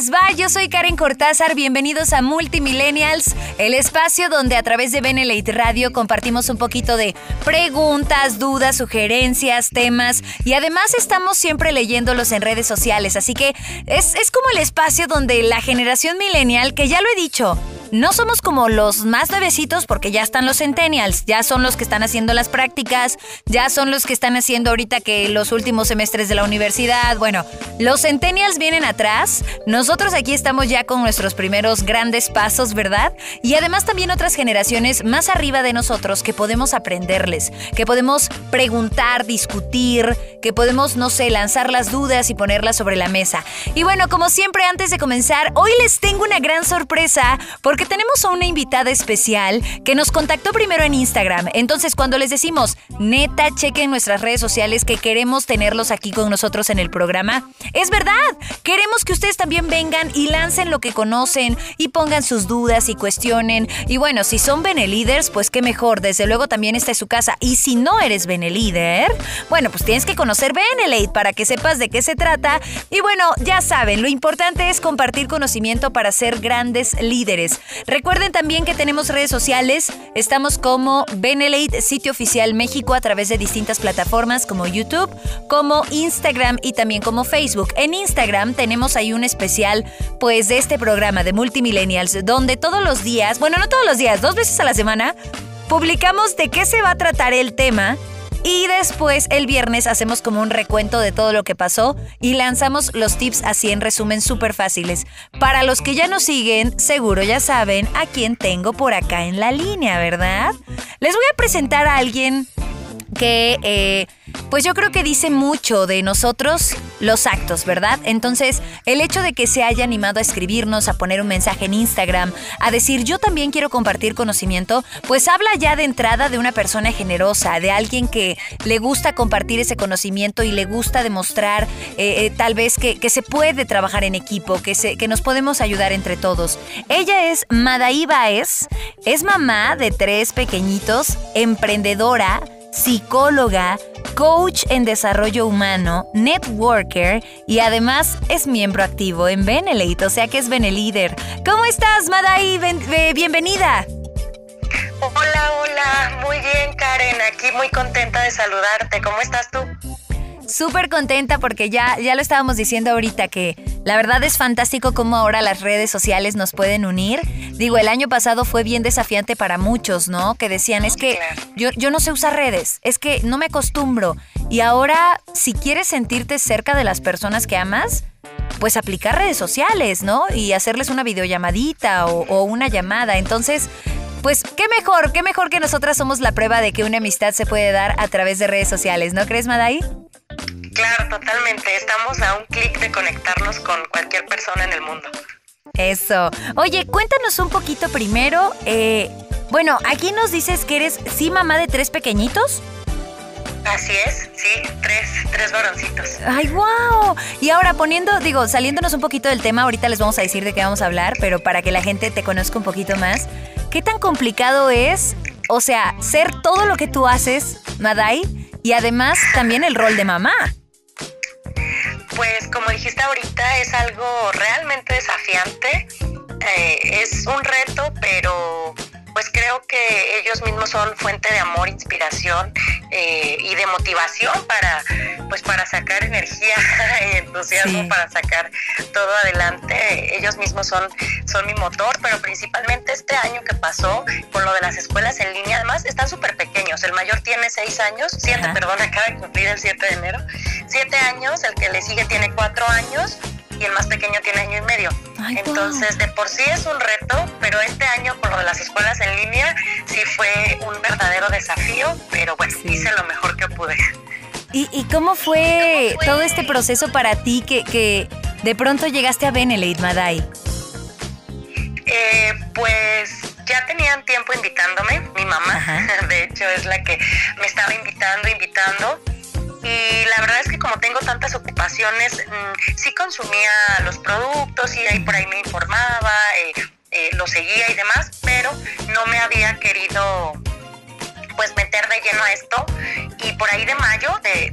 Les? Yo soy Karen Cortázar, bienvenidos a Multimillennials, el espacio donde a través de Benelate Radio compartimos un poquito de preguntas, dudas, sugerencias, temas y además estamos siempre leyéndolos en redes sociales, así que es, es como el espacio donde la generación millennial, que ya lo he dicho, no somos como los más nuevecitos porque ya están los centennials, ya son los que están haciendo las prácticas, ya son los que están haciendo ahorita que los últimos semestres de la universidad. Bueno, los centennials vienen atrás, nosotros aquí estamos ya con nuestros primeros grandes pasos, ¿verdad? Y además también otras generaciones más arriba de nosotros que podemos aprenderles, que podemos preguntar, discutir, que podemos, no sé, lanzar las dudas y ponerlas sobre la mesa. Y bueno, como siempre, antes de comenzar, hoy les tengo una gran sorpresa porque tenemos a una invitada especial que nos contactó primero en Instagram. Entonces, cuando les decimos, neta, chequen nuestras redes sociales que queremos tenerlos aquí con nosotros en el programa, es verdad. Queremos que ustedes también vengan y lancen lo que conocen y pongan sus dudas y cuestionen. Y bueno, si son Benelíderes, pues qué mejor. Desde luego también está en su casa. Y si no eres Benelíder, bueno, pues tienes que conocer Benelate para que sepas de qué se trata. Y bueno, ya saben, lo importante es compartir conocimiento para ser grandes líderes. Recuerden también que tenemos redes sociales. Estamos como Benelate Sitio Oficial México a través de distintas plataformas como YouTube, como Instagram y también como Facebook. En Instagram tenemos ahí un especial pues de este programa de Multimillennials donde todos los días, bueno, no todos los días, dos veces a la semana, publicamos de qué se va a tratar el tema y después el viernes hacemos como un recuento de todo lo que pasó y lanzamos los tips así en resumen súper fáciles. Para los que ya nos siguen, seguro ya saben a quién tengo por acá en la línea, ¿verdad? Les voy a presentar a alguien que eh, pues yo creo que dice mucho de nosotros los actos, ¿verdad? Entonces, el hecho de que se haya animado a escribirnos, a poner un mensaje en Instagram, a decir yo también quiero compartir conocimiento, pues habla ya de entrada de una persona generosa, de alguien que le gusta compartir ese conocimiento y le gusta demostrar eh, eh, tal vez que, se puede trabajar en equipo, que, se, que nos podemos ayudar entre todos. Ella es Madaí Baez, es mamá de tres pequeñitos, emprendedora, psicóloga, coach en desarrollo humano, networker y además es miembro activo en Benelate, o sea que es Benelíder. ¿Cómo estás, Madai? bienvenida. Hola, hola, muy bien, Karen, aquí muy contenta de saludarte. ¿Cómo estás tú? Súper contenta porque ya, ya lo estábamos diciendo ahorita que la verdad es fantástico cómo ahora las redes sociales nos pueden unir. Digo, el año pasado fue bien desafiante para muchos, ¿no? Que decían, es que yo, yo no sé usar redes, es que no me acostumbro. Y ahora, si quieres sentirte cerca de las personas que amas, pues aplicar redes sociales, ¿no? Y hacerles una videollamadita o, o una llamada. Entonces, pues qué mejor, qué mejor que nosotras somos la prueba de que una amistad se puede dar a través de redes sociales, ¿no crees, Madai? Claro, totalmente. Estamos a un clic de conectarnos con cualquier persona en el mundo. Eso. Oye, cuéntanos un poquito primero. Eh, bueno, aquí nos dices que eres sí mamá de tres pequeñitos. Así es, sí, tres, tres varoncitos. ¡Ay, wow! Y ahora poniendo, digo, saliéndonos un poquito del tema, ahorita les vamos a decir de qué vamos a hablar, pero para que la gente te conozca un poquito más, ¿qué tan complicado es, o sea, ser todo lo que tú haces, Madai, y además también el rol de mamá? Pues como dijiste ahorita, es algo realmente desafiante. Eh, es un reto, pero creo que ellos mismos son fuente de amor, inspiración eh, y de motivación para, pues para sacar energía y entusiasmo para sacar todo adelante. Ellos mismos son, son mi motor, pero principalmente este año que pasó con lo de las escuelas en línea, además están súper pequeños. El mayor tiene seis años, siete, perdón, acaba de cumplir el 7 de enero. Siete años, el que le sigue tiene cuatro años y el más pequeño tiene año y medio. Entonces, de por sí es un reto, pero este año con lo de las escuelas en línea sí fue un verdadero desafío, pero bueno, hice lo mejor que pude. ¿Y, y cómo, fue, todo este proceso para ti que, que de pronto llegaste a Benelete, Maday? Eh, pues ya tenían tiempo invitándome, mi mamá, de hecho es la que me estaba invitando, invitando y la verdad es que como tengo tantas ocupaciones, mm, sí consumía los productos y ahí por ahí me informaba, eh, eh, lo seguía y demás, pero no me había querido pues meter de lleno a esto. Y por ahí de mayo de,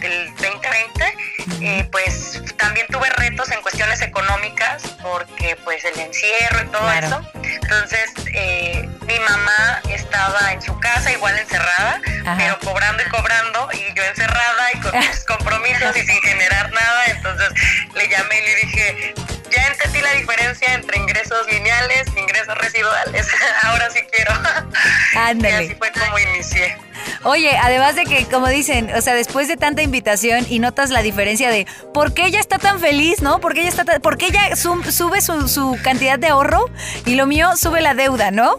del 2020 eh, pues también tuve retos en cuestiones económicas porque pues el encierro y todo eso entonces eh, mi mamá estaba en su casa igual encerrada pero cobrando y cobrando y yo encerrada y con mis compromisos y sin generar nada entonces le llamé y le dije ya entendí la diferencia entre ingresos lineales e ingresos residuales. Ahora sí quiero. Ándale. Y así fue como inicié. Oye, además de que, como dicen, o sea, después de tanta invitación y notas la diferencia de por qué ella está tan feliz, ¿no? ¿Por qué ella, está por qué ella sube su, su cantidad de ahorro y lo mío sube la deuda, ¿no?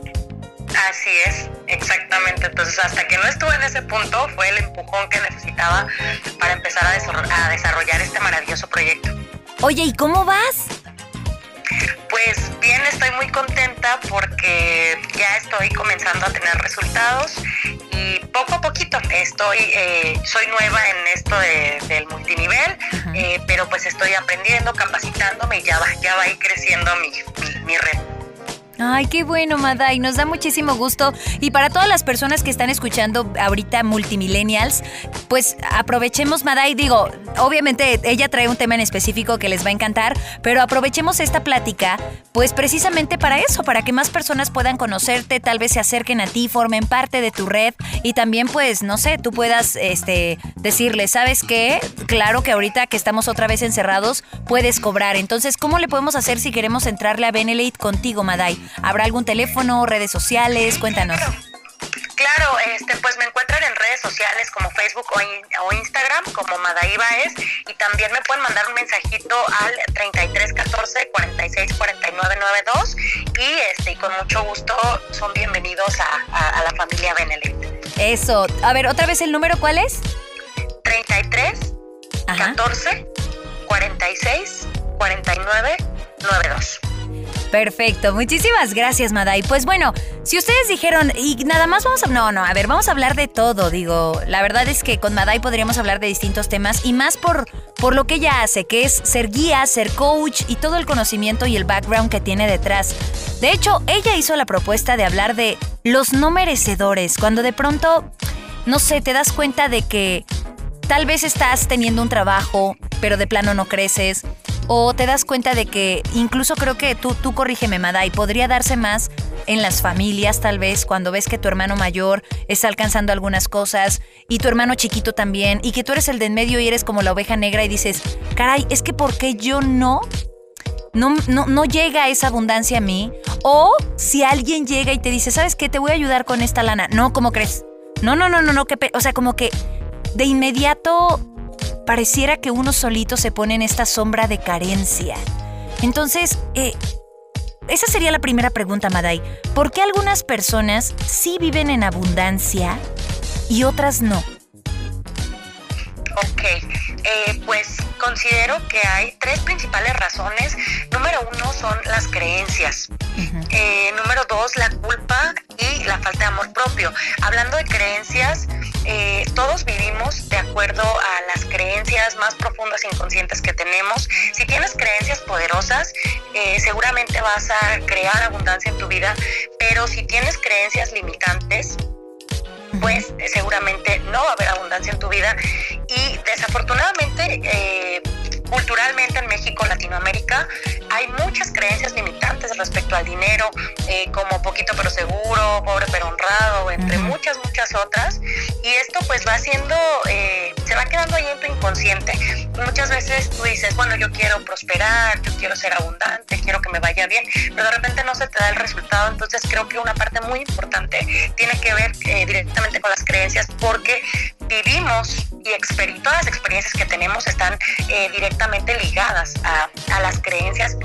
Así es, exactamente. Entonces, hasta que no estuve en ese punto, fue el empujón que necesitaba para empezar a desarrollar este maravilloso proyecto. Oye, ¿y cómo vas? Pues bien, estoy muy contenta porque ya estoy comenzando a tener resultados y poco a poquito estoy, eh, soy nueva en esto del multinivel, eh, pero pues estoy aprendiendo, capacitándome y ya va, ya va a ir creciendo mi, mi, mi red. Ay, qué bueno, Maday. Nos da muchísimo gusto. Y para todas las personas que están escuchando ahorita Multimillennials, pues aprovechemos, Maday. Digo, obviamente ella trae un tema en específico que les va a encantar, pero aprovechemos esta plática, pues precisamente para eso, para que más personas puedan conocerte, tal vez se acerquen a ti, formen parte de tu red y también, pues, no sé, tú puedas este, decirle, ¿sabes qué? Claro que ahorita que estamos otra vez encerrados, puedes cobrar. Entonces, ¿cómo le podemos hacer si queremos entrarle a Benelate contigo, Maday? ¿Habrá algún teléfono, redes sociales? Cuéntanos. Claro, este, pues me encuentran en redes sociales como Facebook o, Instagram como Madaibaes y también me pueden mandar un mensajito al 3314 46 49 92 y este y con mucho gusto son bienvenidos a, la familia Benelit. Eso. A ver, otra vez el número, ¿cuál es? 33 14 46 49 92. Perfecto, muchísimas gracias, Maday. Pues bueno, si ustedes dijeron, y nada más vamos a... No, no, a ver, vamos a hablar de todo, digo. La verdad es que con Maday podríamos hablar de distintos temas y más por, por lo que ella hace, que es ser guía, ser coach y todo el conocimiento y el background que tiene detrás. De hecho, ella hizo la propuesta de hablar de los no merecedores, cuando de pronto, no sé, te das cuenta de que tal vez estás teniendo un trabajo, pero de plano no creces o te das cuenta de que incluso creo que tú, tú corrígeme, Maday, podría darse más en las familias tal vez cuando ves que tu hermano mayor está alcanzando algunas cosas y tu hermano chiquito también y que tú eres el de en medio y eres como la oveja negra y dices, caray, es que ¿por qué yo no? No, no, no llega esa abundancia a mí. O si alguien llega y te dice, ¿sabes qué? Te voy a ayudar con esta lana. No, ¿cómo crees? No, no, no, no, no. Que o sea, como que de inmediato pareciera que uno solito se pone en esta sombra de carencia. Entonces, eh, esa sería la primera pregunta, Maday. ¿Por qué algunas personas sí viven en abundancia y otras no? Ok, eh, pues considero que hay tres principales razones. Número uno son las creencias. Eh, número dos, la culpa y la falta de amor propio. Hablando de creencias, eh, todos vivimos de acuerdo a las creencias más profundas e inconscientes que tenemos. Si tienes creencias poderosas, seguramente vas a crear abundancia en tu vida, pero si tienes creencias limitantes, pues seguramente no va a haber abundancia en tu vida. Y desafortunadamente eh, culturalmente en México, Latinoamérica, hay muchas creencias limitantes respecto al dinero, eh, como poquito pero seguro, pobre pero honrado, entre muchas, muchas otras. Y esto pues va siendo, eh, se va quedando ahí en tu inconsciente. Muchas veces tú dices, bueno, yo quiero prosperar, yo quiero ser abundante, quiero que me vaya bien, pero de repente no se te da el resultado. Entonces creo que una parte muy importante tiene que ver eh, directamente con las creencias porque vivimos y todas las experiencias que tenemos están directamente ligadas a, las creencias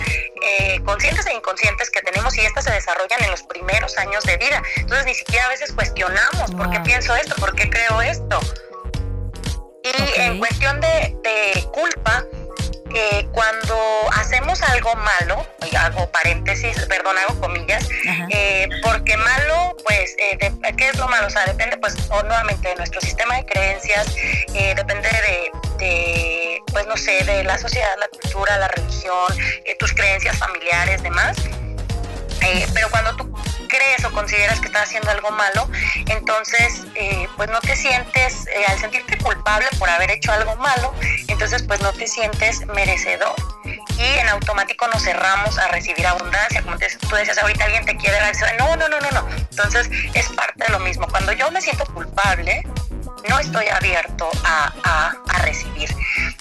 eh, conscientes e inconscientes que tenemos y estas se desarrollan en los primeros años de vida. Entonces ni siquiera a veces cuestionamos por qué pienso esto, por qué creo esto. Y en cuestión de, culpa, cuando hacemos algo malo, hago paréntesis, perdón, hago comillas, eh, porque malo, pues eh, ¿qué es lo malo? O sea, depende pues nuevamente de nuestro sistema de creencias, eh, depende de, pues no sé, de la sociedad, la cultura, la religión, tus creencias familiares, demás. pero cuando tú crees o consideras que estás haciendo algo malo, entonces pues no te sientes, al sentirte culpable por haber hecho algo malo, entonces pues no te sientes merecedor. Y en automático nos cerramos a recibir abundancia, como tú decías ahorita alguien te quiere dar, no, no, no, no, no, entonces es parte de lo mismo, cuando yo me siento culpable, no estoy abierto a, a, recibir.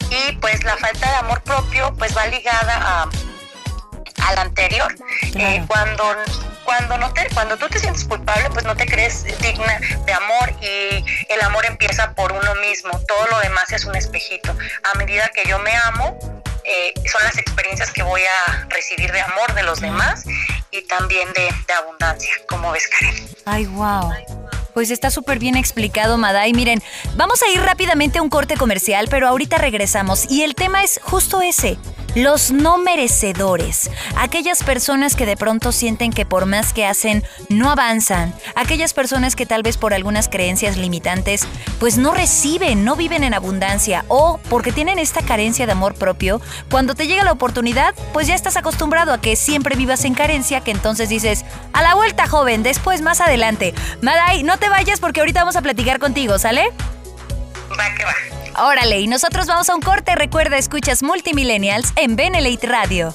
Y pues la falta de amor propio pues va ligada a, al anterior. Eh, cuando cuando no te cuando tú te sientes culpable pues no te crees digna de amor y el amor empieza por uno mismo todo lo demás es un espejito a medida que yo me amo eh, son las experiencias que voy a recibir de amor de los demás y también de, abundancia, como ves, Karen. Ay, wow. Pues está súper bien explicado, Maday. Miren, vamos a ir rápidamente a un corte comercial, pero ahorita regresamos. Y el tema es justo ese, los no merecedores, aquellas personas que de pronto sienten que por más que hacen no avanzan, aquellas personas que tal vez por algunas creencias limitantes pues no reciben, no viven en abundancia o porque tienen esta carencia de amor propio, cuando te llega la oportunidad pues ya estás acostumbrado a que siempre vivas en carencia, que entonces dices, a la vuelta joven, después más adelante. Maday, no te vayas porque ahorita vamos a platicar contigo, ¿sale? Va que va. Órale, y nosotros vamos a un corte. Recuerda, escuchas Multimillennials en Benelite Radio.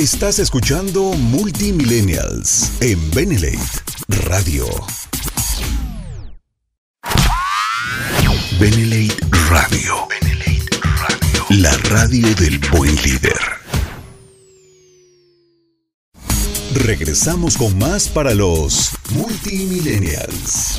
Estás escuchando Multimillennials en Benelate Radio. Benelate Radio. Benelate Radio. La radio del buen líder. Regresamos con más para los multimillennials.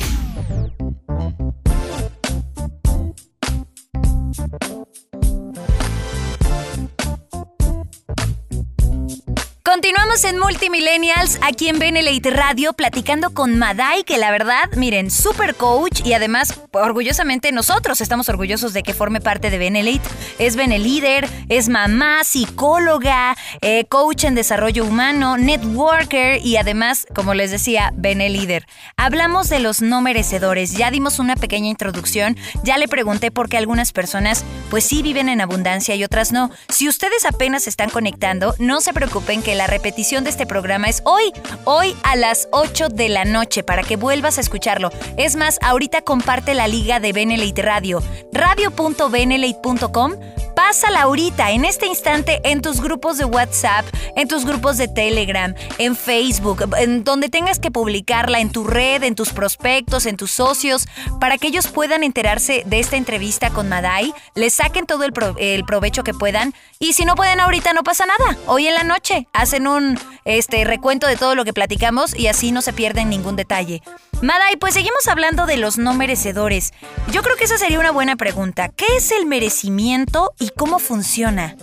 Continuamos en Multimillennials aquí en Benelite Radio platicando con Madai, que la verdad, miren, super coach y además orgullosamente nosotros estamos orgullosos de que forme parte de Benelite. Es Benelíder, es mamá, psicóloga, eh, coach en desarrollo humano, networker y además, como les decía, Benelíder. Hablamos de los no merecedores, ya dimos una pequeña introducción, ya le pregunté por qué algunas personas pues sí viven en abundancia y otras no. Si ustedes apenas están conectando, no se preocupen que la repetición de este programa es hoy, hoy a las 8 de la noche, para que vuelvas a escucharlo. Es más, ahorita comparte la liga de Benelite Radio, radio.benelite.com Pásala ahorita, en este instante, en tus grupos de WhatsApp, en tus grupos de Telegram, en Facebook, en donde tengas que publicarla, en tu red, en tus prospectos, en tus socios, para que ellos puedan enterarse de esta entrevista con Madai, le saquen todo el, provecho que puedan. Y si no pueden ahorita, no pasa nada. Hoy en la noche hacen un este, recuento de todo lo que platicamos y así no se pierden ningún detalle. Madai, pues seguimos hablando de los no merecedores. Yo creo que esa sería una buena pregunta. ¿Qué es el merecimiento y cómo funciona?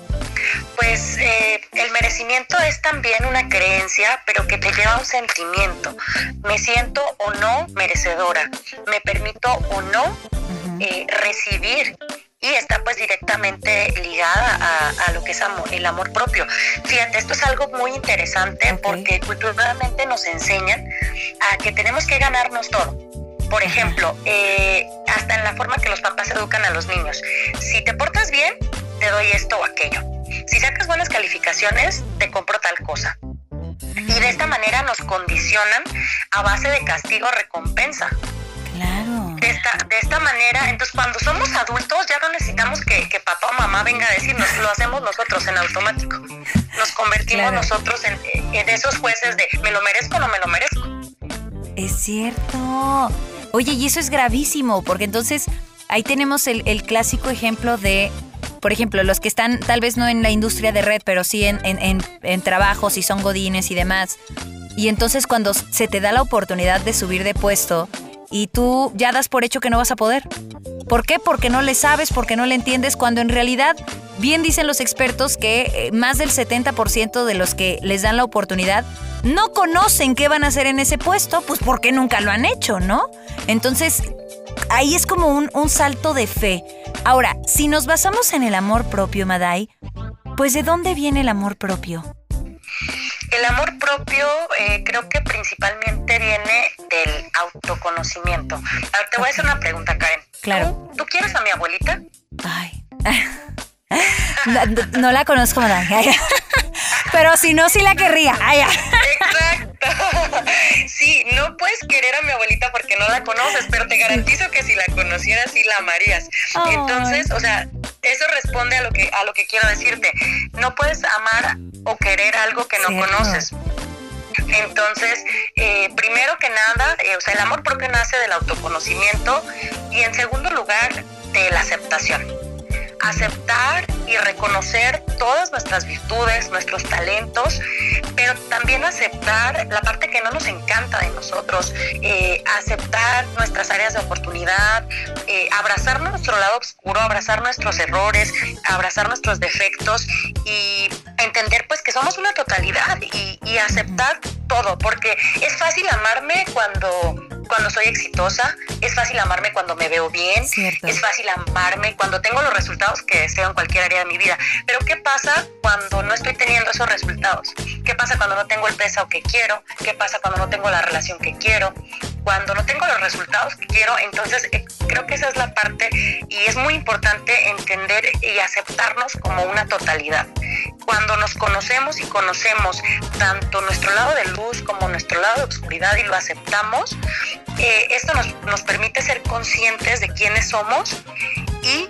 Pues eh, el merecimiento es también una creencia, pero que te lleva a un sentimiento. Me siento o no merecedora. Me permito o no eh, recibir y está pues directamente ligada a, lo que es el amor propio. Fíjate, esto es algo muy interesante porque culturalmente nos enseñan a que tenemos que ganarnos todo. Por ejemplo, eh, hasta en la forma que los papás educan a los niños. Si te portas bien, te doy esto o aquello. Si sacas buenas calificaciones, te compro tal cosa. Y de esta manera nos condicionan a base de castigo recompensa. Claro. De esta, de esta manera, entonces cuando somos adultos ya no necesitamos que, papá o mamá venga a decirnos, lo hacemos nosotros en automático. Nos convertimos nosotros en, en esos jueces de me lo merezco o no me lo merezco. Es cierto. Oye, y eso es gravísimo, porque entonces ahí tenemos el, el clásico ejemplo de por ejemplo, los que están tal vez no en la industria de red, pero sí en, en, en, trabajos y son godines y demás. Y entonces cuando se te da la oportunidad de subir de puesto y tú ya das por hecho que no vas a poder. ¿Por qué? Porque no le sabes, porque no le entiendes, cuando en realidad, bien dicen los expertos que eh, más del 70% de los que les dan la oportunidad no conocen qué van a hacer en ese puesto, pues porque nunca lo han hecho, ¿no? Entonces, ahí es como un, un salto de fe. Ahora, si nos basamos en el amor propio, Madai, pues ¿de dónde viene el amor propio? El amor propio eh, creo que principalmente viene del autoconocimiento. Ahora te voy a hacer una pregunta, Karen. Claro. ¿Tú, quieres a mi abuelita? Ay. No, la conozco, Madai. Pero si no, sí la querría. Exacto. Sí, no puedes querer a mi abuelita porque no la conoces, pero te garantizo que si la conocieras, sí la amarías. Entonces, o sea, eso responde a lo que a lo que quiero decirte. No puedes amar o querer algo que no conoces. Entonces, eh, primero que nada, eh, o sea, el amor propio nace del autoconocimiento y en segundo lugar, de la aceptación aceptar y reconocer todas nuestras virtudes, nuestros talentos, pero también aceptar la parte que no nos encanta de nosotros, eh, aceptar nuestras áreas de oportunidad, eh, abrazar nuestro lado oscuro, abrazar nuestros errores, abrazar nuestros defectos y entender pues que somos una totalidad y, y aceptar todo, porque es fácil amarme cuando cuando soy exitosa, es fácil amarme cuando me veo bien, es fácil amarme cuando tengo los resultados que deseo en cualquier área de mi vida. Pero ¿qué pasa cuando no estoy teniendo esos resultados? ¿Qué pasa cuando no tengo el peso que quiero? ¿Qué pasa cuando no tengo la relación que quiero? Cuando no tengo los resultados que quiero, entonces eh, creo que esa es la parte y es muy importante entender y aceptarnos como una totalidad. Cuando nos conocemos y conocemos tanto nuestro lado de luz como nuestro lado de oscuridad y lo aceptamos, esto nos, nos permite ser conscientes de quiénes somos y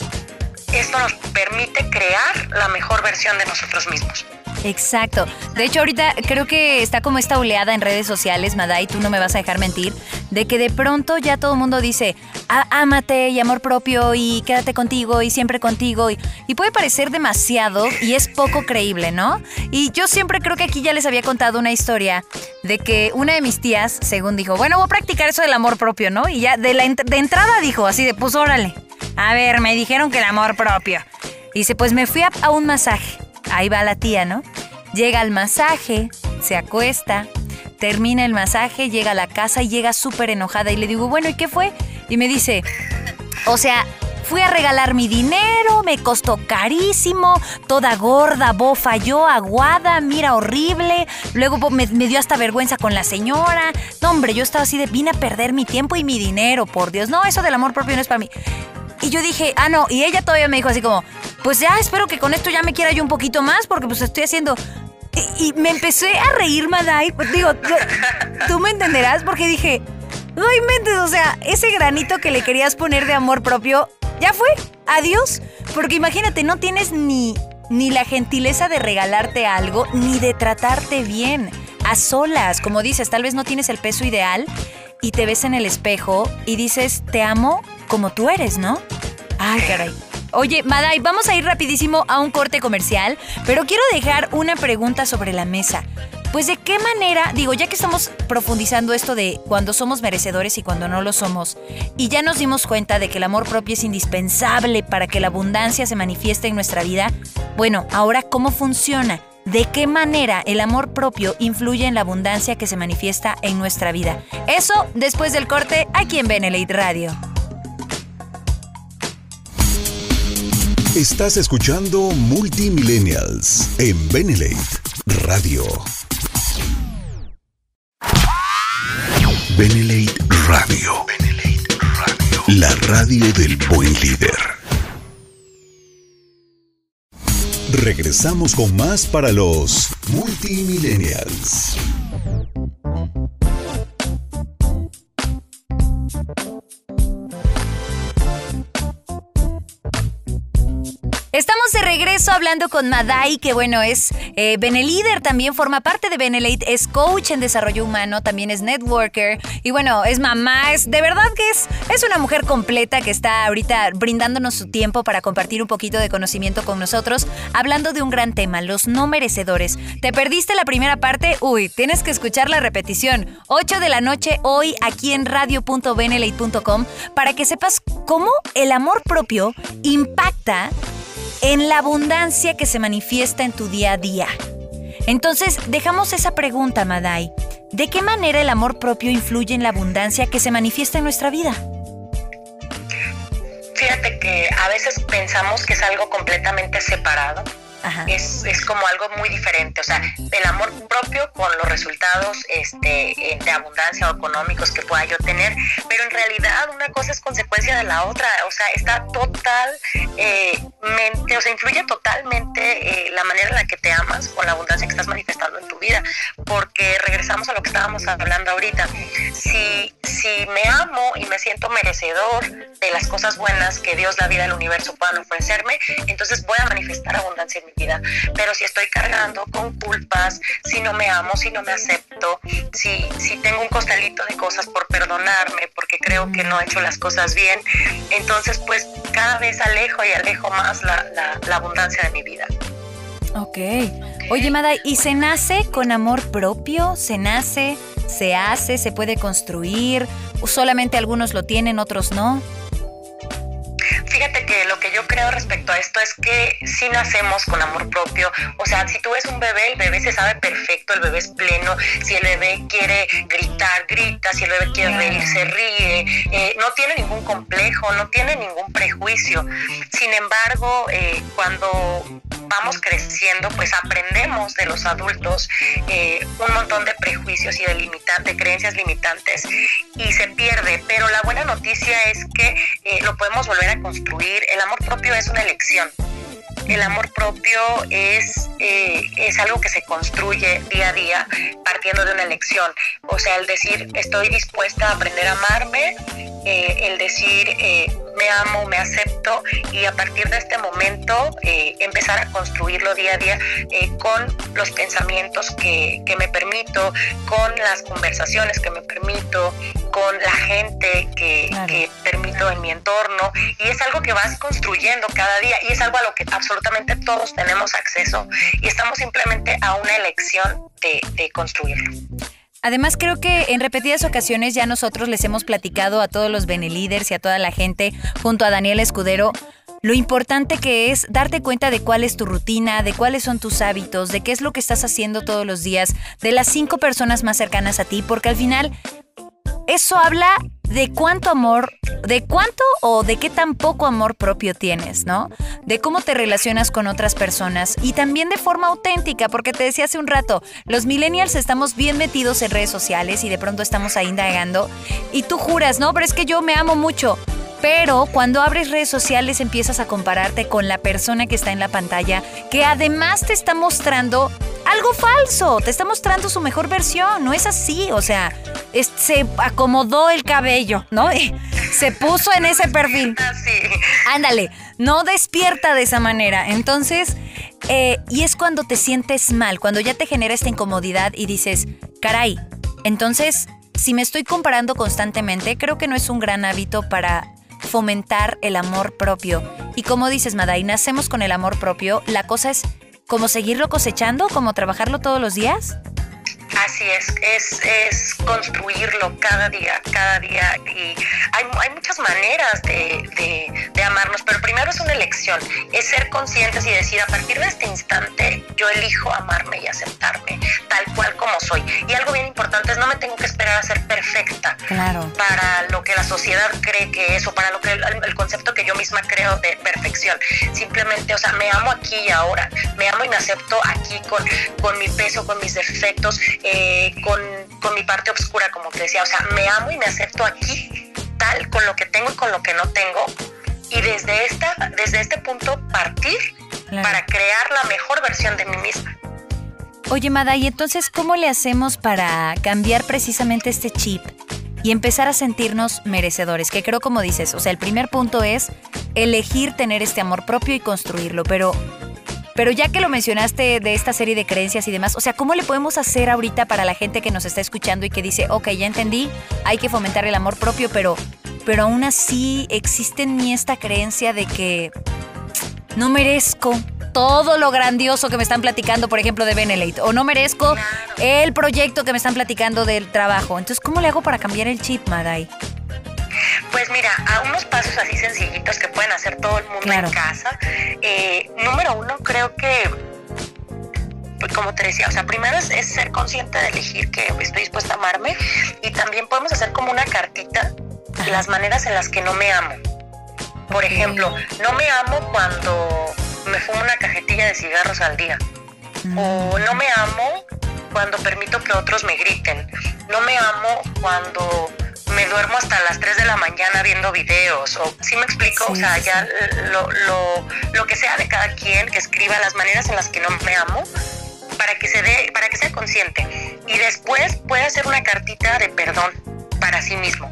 esto nos permite crear la mejor versión de nosotros mismos. Exacto. De hecho, ahorita creo que está como esta oleada en redes sociales, Madai, tú no me vas a dejar mentir, de que de pronto ya todo el mundo dice, ámate y amor propio y quédate contigo y siempre contigo. Y, puede parecer demasiado y es poco creíble, ¿no? Y yo siempre creo que aquí ya les había contado una historia de que una de mis tías, según dijo, bueno, voy a practicar eso del amor propio, ¿no? Y ya de, la, de entrada dijo así de, pues órale. A ver, me dijeron que el amor propio. Dice, pues me fui a un masaje. Ahí va la tía, ¿no? Llega al masaje, se acuesta, termina el masaje, llega a la casa y llega súper enojada y le digo, bueno, ¿y qué fue? Y me dice, o sea, fui a regalar mi dinero, me costó carísimo, toda gorda, bofa yo, aguada, mira, horrible. Luego me, dio hasta vergüenza con la señora. No, hombre, yo estaba así de, vine a perder mi tiempo y mi dinero, por Dios. No, eso del amor propio no es para mí. Y yo dije, ah, no, y ella todavía me dijo así como, pues ya espero que con esto ya me quiera yo un poquito más porque pues estoy haciendo... Y, me empecé a reír, Madai. Pues, digo, tú me entenderás porque dije, no mentes, o sea, ese granito que le querías poner de amor propio, ya fue, adiós. Porque imagínate, no tienes ni, ni la gentileza de regalarte algo, ni de tratarte bien, a solas. Como dices, tal vez no tienes el peso ideal y te ves en el espejo y dices, te amo como tú eres, ¿no? Ay, caray. Oye, Madai, vamos a ir rapidísimo a un corte comercial, pero quiero dejar una pregunta sobre la mesa. Pues de qué manera, digo, ya que estamos profundizando esto de cuando somos merecedores y cuando no lo somos, y ya nos dimos cuenta de que el amor propio es indispensable para que la abundancia se manifieste en nuestra vida, bueno, ahora ¿cómo funciona? ¿De qué manera el amor propio influye en la abundancia que se manifiesta en nuestra vida? Eso después del corte aquí en Benelite Radio. Estás escuchando Multimillennials en Benelate Radio. Benelate Radio. Radio. La radio del buen líder. Regresamos con más para los Multimillennials. Regreso hablando con Madai, que bueno, es eh, Benelíder, también forma parte de Benelate, es coach en desarrollo humano, también es networker y bueno, es mamá, es de verdad que es, es una mujer completa que está ahorita brindándonos su tiempo para compartir un poquito de conocimiento con nosotros, hablando de un gran tema, los no merecedores. ¿Te perdiste la primera parte? Uy, tienes que escuchar la repetición. 8 de la noche hoy aquí en radio.benelate.com para que sepas cómo el amor propio impacta en la abundancia que se manifiesta en tu día a día. Entonces, dejamos esa pregunta, Madai. ¿De qué manera el amor propio influye en la abundancia que se manifiesta en nuestra vida? Fíjate que a veces pensamos que es algo completamente separado es, es, como algo muy diferente. O sea, el amor propio con los resultados este, de abundancia o económicos que pueda yo tener, pero en realidad una cosa es consecuencia de la otra. O sea, está totalmente, o sea, influye totalmente eh, la manera en la que te amas con la abundancia que estás manifestando en tu vida. Porque regresamos a lo que estábamos hablando ahorita. Si, si me amo y me siento merecedor de las cosas buenas que Dios, la vida, el universo puedan ofrecerme, entonces voy a manifestar abundancia en mi vida. Pero si estoy cargando con culpas, si no me amo, si no me acepto, si, si tengo un costalito de cosas por perdonarme, porque creo que no he hecho las cosas bien, entonces pues cada vez alejo y alejo más la, la, abundancia de mi vida. Ok. Oye, Mada, ¿y se nace con amor propio? ¿Se nace? ¿Se hace? ¿Se puede construir? ¿O solamente algunos lo tienen, otros no? Fíjate que lo que yo creo respecto a esto es que si nacemos con amor propio, o sea, si tú ves un bebé, el bebé se sabe perfecto, el bebé es pleno, si el bebé quiere gritar, grita, si el bebé quiere reír, se ríe, eh, no tiene ningún complejo, no tiene ningún prejuicio. Sin embargo, eh, cuando vamos creciendo, pues aprendemos de los adultos eh, un montón de prejuicios y de, limitantes, creencias limitantes y se pierde. Pero la buena noticia es que eh, lo podemos volver a construir. El amor propio es una elección. El amor propio es, eh, es algo que se construye día a día partiendo de una elección. O sea, el decir estoy dispuesta a aprender a amarme, el decir me amo, me acepto y a partir de este momento eh, empezar a construirlo día a día eh, con los pensamientos que, me permito, con las conversaciones que me permito, con la gente que, que, permito en mi entorno y es algo que vas construyendo cada día y es algo a lo que absolutamente todos tenemos acceso y estamos simplemente a una elección de, de construirlo. Además, creo que en repetidas ocasiones ya nosotros les hemos platicado a todos los Benelíderes y a toda la gente, junto a Daniel Escudero, lo importante que es darte cuenta de cuál es tu rutina, de cuáles son tus hábitos, de qué es lo que estás haciendo todos los días, de las cinco personas más cercanas a ti, porque al final eso habla de cuánto amor, de cuánto o de qué tan poco amor propio tienes, ¿no? De cómo te relacionas con otras personas y también de forma auténtica, porque te decía hace un rato, los millennials estamos bien metidos en redes sociales y de pronto estamos ahí indagando y tú juras, no, pero es que yo me amo mucho. Pero cuando abres redes sociales empiezas a compararte con la persona que está en la pantalla, que además te está mostrando algo falso, te está mostrando su mejor versión, no es así, o sea, se acomodó el cabello, ¿no? se puso en ese perfil. Ándale, no despierta de esa manera. Entonces, eh, y es cuando te sientes mal, cuando ya te genera esta incomodidad y dices, caray, entonces, si me estoy comparando constantemente, creo que no es un gran hábito para fomentar el amor propio. Y como dices, Maday, nacemos con el amor propio, la cosa es como seguirlo cosechando, como trabajarlo todos los días. Así es, es, es construirlo cada día, cada día. Y hay, hay muchas maneras de, de, amarnos, pero primero es una elección, es ser conscientes y decir, a partir de este instante yo elijo amarme y aceptarme tal cual como soy. Y algo bien importante es no me tengo que esperar a ser perfecta claro. para lo que la sociedad cree que es o para lo que el, concepto que yo misma creo de perfección. Simplemente, o sea, me amo aquí y ahora, me amo y me acepto aquí con, con mi peso, con mis defectos, eh, con, con, mi parte oscura, como te decía. O sea, me amo y me acepto aquí, tal, con lo que tengo y con lo que no tengo. Y desde, esta, desde este punto partir para crear la mejor versión de mí misma. Oye, Mada, ¿y entonces cómo le hacemos para cambiar precisamente este chip y empezar a sentirnos merecedores? Que creo como dices, o sea, el primer punto es elegir tener este amor propio y construirlo, pero pero ya que lo mencionaste de esta serie de creencias y demás, o sea, ¿cómo le podemos hacer ahorita para la gente que nos está escuchando y que dice, ok, ya entendí, hay que fomentar el amor propio, pero, pero aún así existe en mí esta creencia de que no merezco todo lo grandioso que me están platicando, por ejemplo, de Benelate, o no merezco el proyecto que me están platicando del trabajo. Entonces, ¿cómo le hago para cambiar el chip, Maday? Pues mira, a unos pasos así sencillitos que pueden hacer todo el mundo en casa. Eh, número uno, creo que pues, como te decía, o sea, primero es, ser consciente de elegir que estoy dispuesta a amarme y también podemos hacer como una cartita las maneras en las que no me amo. Por ejemplo, no me amo cuando me fumo una cajetilla de cigarros al día. O no me amo cuando permito que otros me griten. No me amo cuando me duermo hasta las 3 de la mañana viendo videos. O si me explico, o sea, ya lo, lo, lo que sea de cada quien que escriba las maneras en las que no me amo para que se dé, para que sea consciente. Y después puede hacer una cartita de perdón para sí mismo.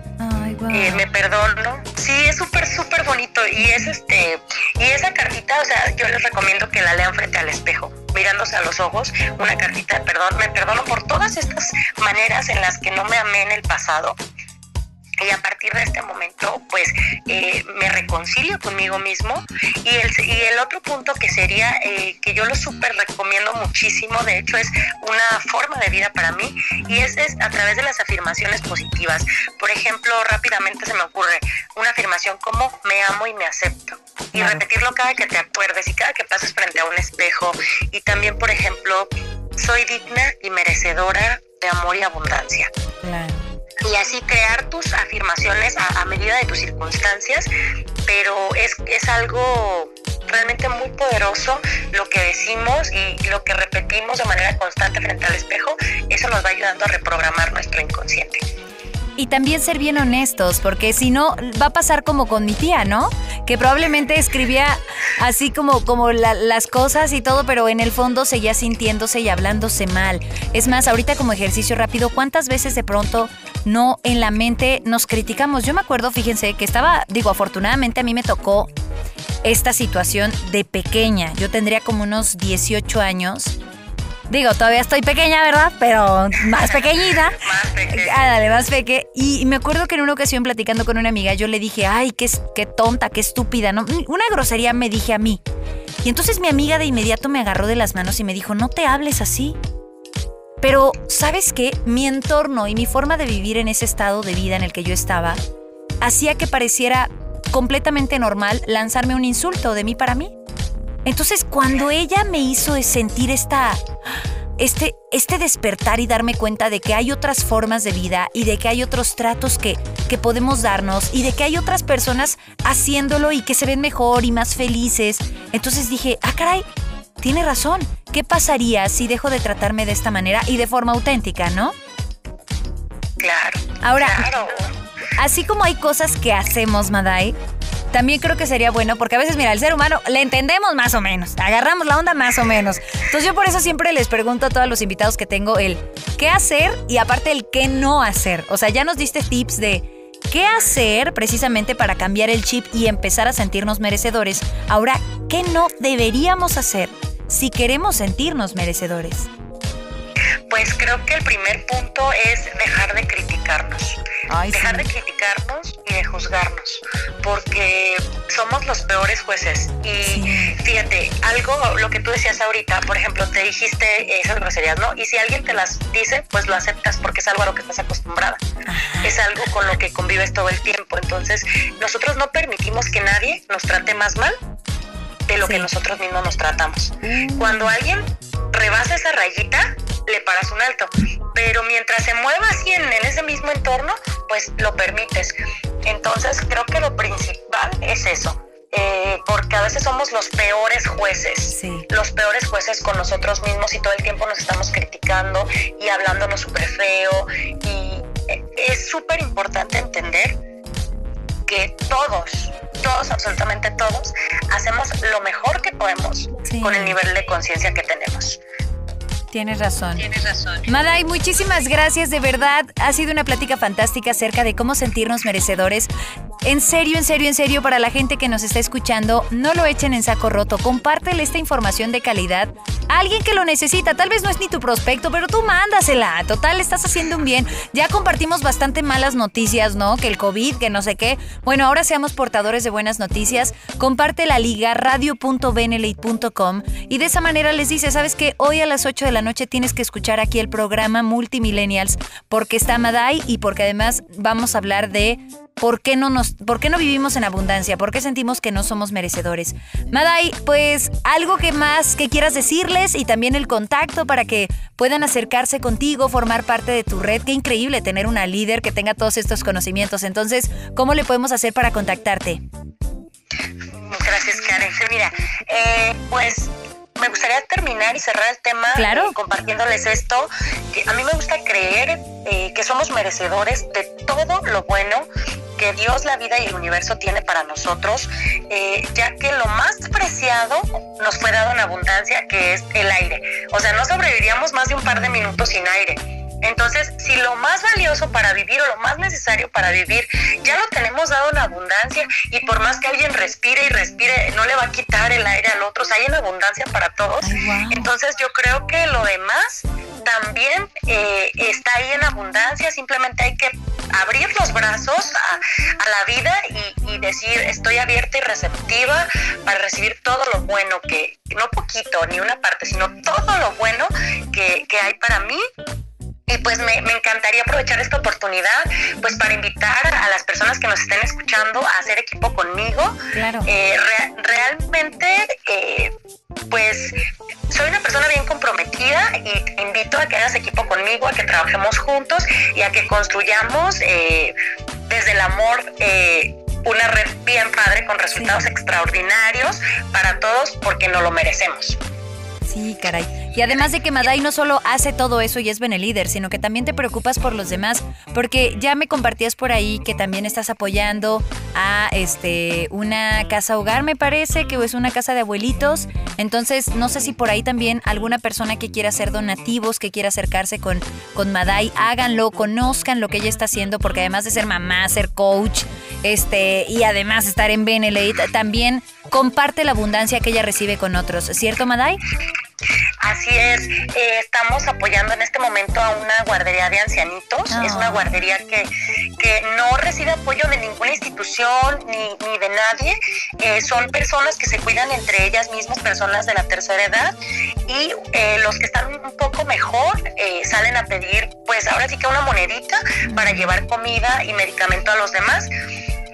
Eh, me perdono. Sí, es súper, súper bonito. Y es este, y esa cartita, o sea, yo les recomiendo que la lean frente al espejo, mirándose a los ojos, una cartita de perdón. Me perdono por todas estas maneras en las que no me amé en el pasado y a partir de este momento pues eh, me reconcilio conmigo mismo. Y el, y el otro punto que sería eh, que yo lo súper recomiendo muchísimo de hecho es una forma de vida para mí y es, es a través de las afirmaciones positivas. Por ejemplo rápidamente se me ocurre una afirmación como me amo y me acepto y repetirlo cada que te acuerdes y cada que pases frente a un espejo. Y también por ejemplo soy digna y merecedora de amor y abundancia y así crear tus afirmaciones a, medida de tus circunstancias, pero es, es algo realmente muy poderoso lo que decimos y lo que repetimos de manera constante frente al espejo, eso nos va ayudando a reprogramar nuestro inconsciente. Y también ser bien honestos, porque si no, va a pasar como con mi tía, ¿no? Que probablemente escribía así como, como las cosas y todo, pero en el fondo seguía sintiéndose y hablándose mal. Es más, ahorita como ejercicio rápido, ¿cuántas veces de pronto no en la mente nos criticamos? Yo me acuerdo, fíjense, que estaba, digo, afortunadamente a mí me tocó esta situación de pequeña. Yo tendría como unos 18 años Digo, todavía estoy pequeña, ¿verdad? Pero más pequeñita. más pequeña. Ah, dale, más pequeña. Y me acuerdo que en una ocasión platicando con una amiga, yo le dije, ay, qué, qué tonta, qué estúpida, ¿no? Una grosería me dije a mí. Y entonces mi amiga de inmediato me agarró de las manos y me dijo, no te hables así. Pero, ¿sabes qué? Mi entorno y mi forma de vivir en ese estado de vida en el que yo estaba hacía que pareciera completamente normal lanzarme un insulto de mí para mí. Entonces, cuando ella me hizo sentir esta, este, este despertar y darme cuenta de que hay otras formas de vida y de que hay otros tratos que, que podemos darnos y de que hay otras personas haciéndolo y que se ven mejor y más felices, entonces dije, ah, caray, tiene razón. ¿Qué pasaría si dejo de tratarme de esta manera y de forma auténtica, no? Claro. Ahora, claro. así como hay cosas que hacemos, Madai, también creo que sería bueno, porque a veces, mira, el ser humano le entendemos más o menos, agarramos la onda más o menos. Entonces yo por eso siempre les pregunto a todos los invitados que tengo el qué hacer y aparte el qué no hacer. O sea, ya nos diste tips de qué hacer precisamente para cambiar el chip y empezar a sentirnos merecedores. Ahora, ¿qué no deberíamos hacer si queremos sentirnos merecedores? Pues creo que el primer punto es dejar de criticarnos. dejar de criticarnos y de juzgarnos, porque somos los peores jueces. Y fíjate, algo, lo que tú decías ahorita, por ejemplo, te dijiste esas groserías, ¿no? Y si alguien te las dice, pues lo aceptas porque es algo a lo que estás acostumbrada. Es algo con lo que convives todo el tiempo. Entonces, nosotros no permitimos que nadie nos trate más mal de lo que nosotros mismos nos tratamos. Mm. Cuando alguien rebasa esa rayita, le paras un alto. Pero mientras se mueva así en, ese mismo entorno, pues lo permites. Entonces creo que lo principal es eso. Eh, porque a veces somos los peores jueces, los peores jueces con nosotros mismos y todo el tiempo nos estamos criticando y hablándonos súper feo. Y eh, es súper importante entender que todos, todos, absolutamente todos, hacemos lo mejor que podemos con el nivel de conciencia que tenemos. Tienes razón. Tienes razón. Maday, muchísimas gracias, de verdad. Ha sido una plática fantástica acerca de cómo sentirnos merecedores. En serio, en serio, en serio, para la gente que nos está escuchando, no lo echen en saco roto. Compártele esta información de calidad a alguien que lo necesita. Tal vez no es ni tu prospecto, pero tú mándasela. Total, estás haciendo un bien. Ya compartimos bastante malas noticias, ¿no? Que el COVID, que no sé qué. Bueno, ahora seamos portadores de buenas noticias. Comparte la liga radio.benelite.com y de esa manera les dice, ¿sabes qué? Hoy a las 8 de la noche tienes que escuchar aquí el programa Multimillennials porque está Madai y porque además vamos a hablar de ¿Por qué, no nos, ¿Por qué no vivimos en abundancia? ¿Por qué sentimos que no somos merecedores? Madai, pues algo que más que quieras decirles y también el contacto para que puedan acercarse contigo, formar parte de tu red. Qué increíble tener una líder que tenga todos estos conocimientos. Entonces, ¿cómo le podemos hacer para contactarte? Gracias, Karen. Mira, eh, pues me gustaría terminar y cerrar el tema claro. compartiéndoles esto, que a mí me gusta creer eh, que somos merecedores de todo lo bueno que Dios, la vida y el universo tiene para nosotros, eh, ya que lo más preciado nos fue dado en abundancia, que es el aire. O sea, no sobreviviríamos más de un par de minutos sin aire. Entonces, si lo más valioso para vivir o lo más necesario para vivir ya lo tenemos dado en abundancia y por más que alguien respire y respire, no le va a quitar el aire al otro, o sea, hay en abundancia para todos. Entonces, yo creo que lo demás también eh, está ahí en abundancia, simplemente hay que abrir los brazos a, la vida y, decir estoy abierta y receptiva para recibir todo lo bueno que, no poquito, ni una parte, sino todo lo bueno que, que hay para mí y pues me, encantaría aprovechar esta oportunidad pues para invitar a las personas que nos estén escuchando a hacer equipo conmigo. Claro. Eh, realmente, eh, pues soy una persona bien comprometida y te invito a que hagas equipo conmigo, a que trabajemos juntos y a que construyamos eh, desde el amor una red bien padre con resultados extraordinarios para todos porque no lo merecemos. Sí, caray. Y además de que Madai no solo hace todo eso y es líder, sino que también te preocupas por los demás, porque ya me compartías por ahí que también estás apoyando a este una casa hogar, me parece, que es una casa de abuelitos. Entonces, no sé si por ahí también alguna persona que quiera hacer donativos, que quiera acercarse con, con Madai, háganlo, conozcan lo que ella está haciendo, porque además de ser mamá, ser coach, este, y además estar en Benelete, también comparte la abundancia que ella recibe con otros, ¿cierto, Madai? Así es, eh, estamos apoyando en este momento a una guardería de ancianitos. Es una ah. guardería que, que no recibe apoyo de ninguna institución ni, ni de nadie. Eh, son personas que se cuidan entre ellas mismas, personas de la tercera edad. Y eh, los que están un poco mejor salen a pedir, pues ahora sí que una monedita para llevar comida y medicamento a los demás.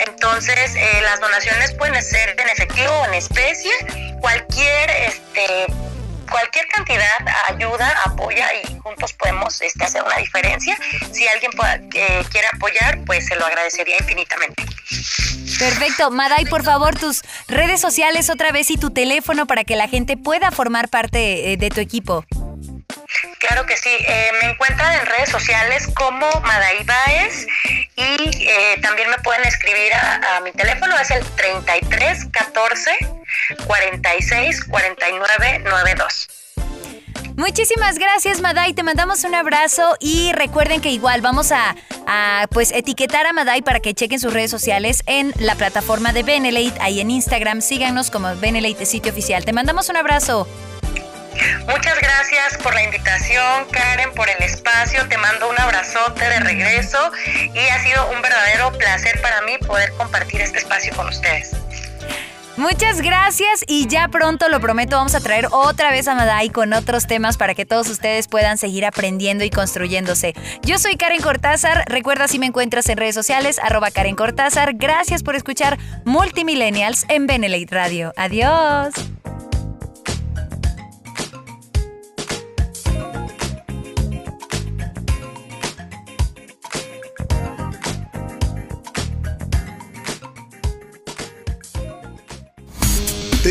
Entonces, las donaciones pueden ser en efectivo o en especie. Cualquier este, cualquier cantidad ayuda, apoya y juntos podemos este, hacer una diferencia. Si alguien eh, quiere apoyar, pues se lo agradecería infinitamente. Perfecto. Maday, por favor, tus redes sociales otra vez y tu teléfono para que la gente pueda formar parte eh, de tu equipo. Claro que sí, eh, me encuentran en redes sociales como Maday Baez y también me pueden escribir a, mi teléfono, es el 33 14 46 49 92. Muchísimas gracias, Maday. Te mandamos un abrazo y recuerden que igual vamos a, pues etiquetar a Maday para que chequen sus redes sociales en la plataforma de Benelate, ahí en Instagram. Síganos como Benelate sitio oficial. Te mandamos un abrazo. Muchas gracias por la invitación, Karen, por el espacio. Te mando un abrazote de regreso y ha sido un verdadero placer para mí poder compartir este espacio con ustedes. Muchas gracias y ya pronto, lo prometo, vamos a traer otra vez a Madai con otros temas para que todos ustedes puedan seguir aprendiendo y construyéndose. Yo soy Karen Cortázar, recuerda si me encuentras en redes sociales, arroba Karen Cortázar. Gracias por escuchar Multimillennials en Benelate Radio. Adiós.